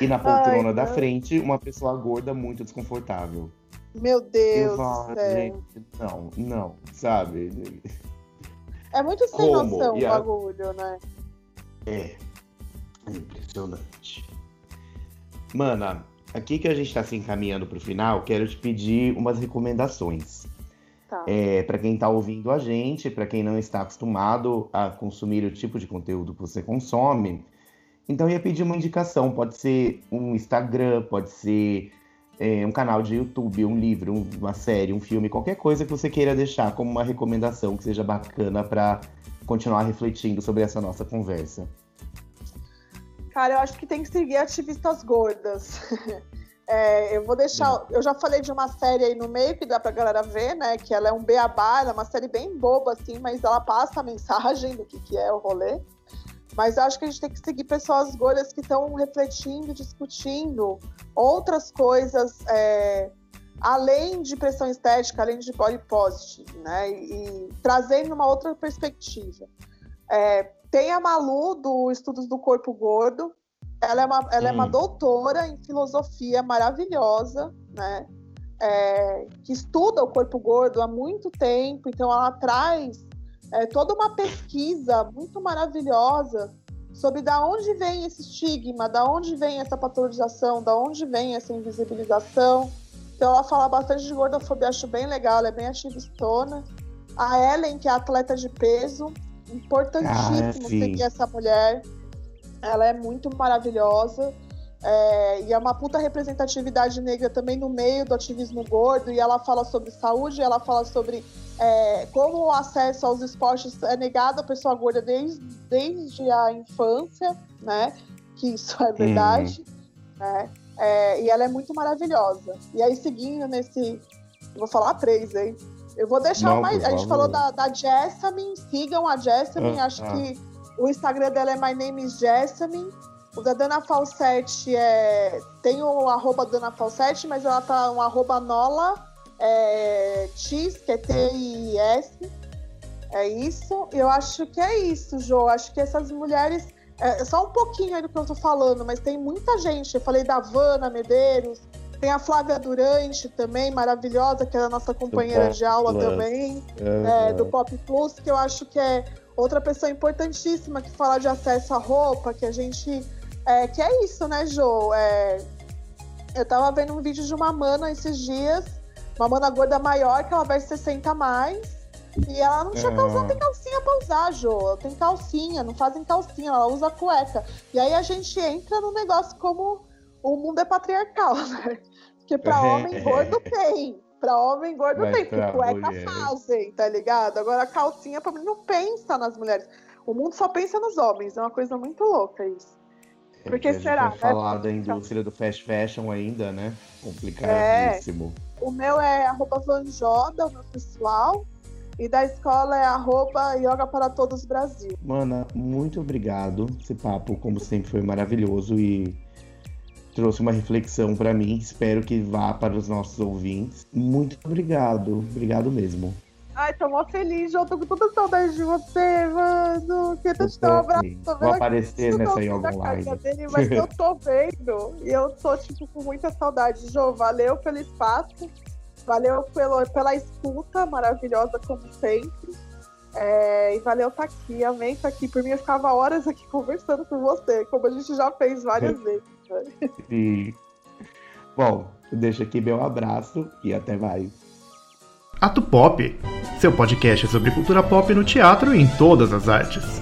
E na poltrona
Ai,
da frente, uma pessoa gorda muito desconfortável.
Meu Deus
eu falo, gente, não, não, sabe?
É muito sem
Como?
noção
E
o
a-
bagulho, né?
É. Impressionante. Mana, aqui que a gente tá se encaminhando pro final, quero te pedir umas recomendações.
Tá.
É, para quem tá ouvindo a gente, para quem não está acostumado a consumir o tipo de conteúdo que você consome, então eu ia pedir uma indicação. Pode ser um Instagram, pode ser é, um canal de YouTube, um livro, um- uma série, um filme, qualquer coisa que você queira deixar como uma recomendação que seja bacana para continuar refletindo sobre essa nossa conversa.
Cara, eu acho que tem que seguir ativistas gordas. É, eu vou deixar. Eu já falei de uma série aí no meio que dá pra galera ver, né? Que ela é um beabá, ela é uma série bem boba, assim, mas ela passa a mensagem do que, que é o rolê. Mas acho que a gente tem que seguir pessoas gordas que estão refletindo, discutindo outras coisas, é, além de pressão estética, além de body positive, né? E, e trazendo uma outra perspectiva. É, tem a Malu, do Estudos do Corpo Gordo, ela é uma, ela hum. é uma hum. doutora em filosofia maravilhosa, né? É, que estuda o corpo gordo há muito tempo, então ela traz é, toda uma pesquisa muito maravilhosa sobre da onde vem esse estigma, da onde vem essa patologização, da onde vem essa invisibilização. Então ela fala bastante de gordofobia, acho bem legal, ela é bem ativistona. A Ellen, que é atleta de peso, importantíssimo ah, seguir essa mulher. Ela é muito maravilhosa. É, e é uma puta representatividade negra também no meio do ativismo gordo. E ela fala sobre saúde, ela fala sobre é, como o acesso aos esportes é negado à pessoa gorda desde, desde a infância, né? Que isso é verdade. Hum. Né? É, e ela é muito maravilhosa. E aí, seguindo nesse. Vou falar três, hein? Eu vou deixar Não, mais. A gente falou da, da Jessamine, sigam a Jessamine, ah, acho ah. que o Instagram dela é My Name is Jessamine. O da Dana Falsetti é. Tem o arroba Dana Falsetti, mas ela tá um arroba Nola é, X, que é T-I-S. É isso. Eu acho que é isso, Jo. Acho que essas mulheres. É, só um pouquinho aí do que eu tô falando, mas tem muita gente. Eu falei da Vana Medeiros, tem a Flávia Durante também, maravilhosa, que é a nossa companheira de aula Plus. também, uhum. é, do Pop Plus, que eu acho que é outra pessoa importantíssima que fala de acesso à roupa, que a gente. É, que é isso, né, Jo? É, eu tava vendo um vídeo de uma mana esses dias, uma mana gorda maior, que ela vai 60 a mais. E ela não tinha calça, não tem calcinha pra usar, Jo. Tem calcinha, não fazem calcinha, ela usa cueca. E aí a gente entra no negócio como o mundo é patriarcal, né? Porque pra homem gordo tem. Pra homem gordo Mas tem, porque cueca mulher... fazem, tá ligado? Agora a calcinha pra mim não pensa nas mulheres. O mundo só pensa nos homens, é uma coisa muito louca isso. É, porque será? Né?
falar da indústria do fast fashion ainda, né? Complicadíssimo.
É. O meu é arroba Vanjoda, o meu pessoal. E da escola é arroba Yoga para Todos Brasil.
Mana, muito obrigado. Esse papo, como sempre, foi maravilhoso e trouxe uma reflexão para mim. Espero que vá para os nossos ouvintes. Muito obrigado, obrigado mesmo.
Ai, tô mó feliz, eu tô com toda saudade de você, mano. Quero te dar um abraço.
Vou aparecer nessa yoga online.
Dele, mas eu tô vendo e eu tô, tipo, com muita saudade. Jô, valeu pelo espaço, valeu pelo, pela escuta maravilhosa, como sempre. É, e valeu estar tá aqui, amei estar tá aqui. Por mim, eu ficava horas aqui conversando com você, como a gente já fez várias vezes.
Sim. Bom, deixo aqui meu abraço e até mais.
Ato Pop, seu podcast sobre cultura pop no teatro e em todas as artes.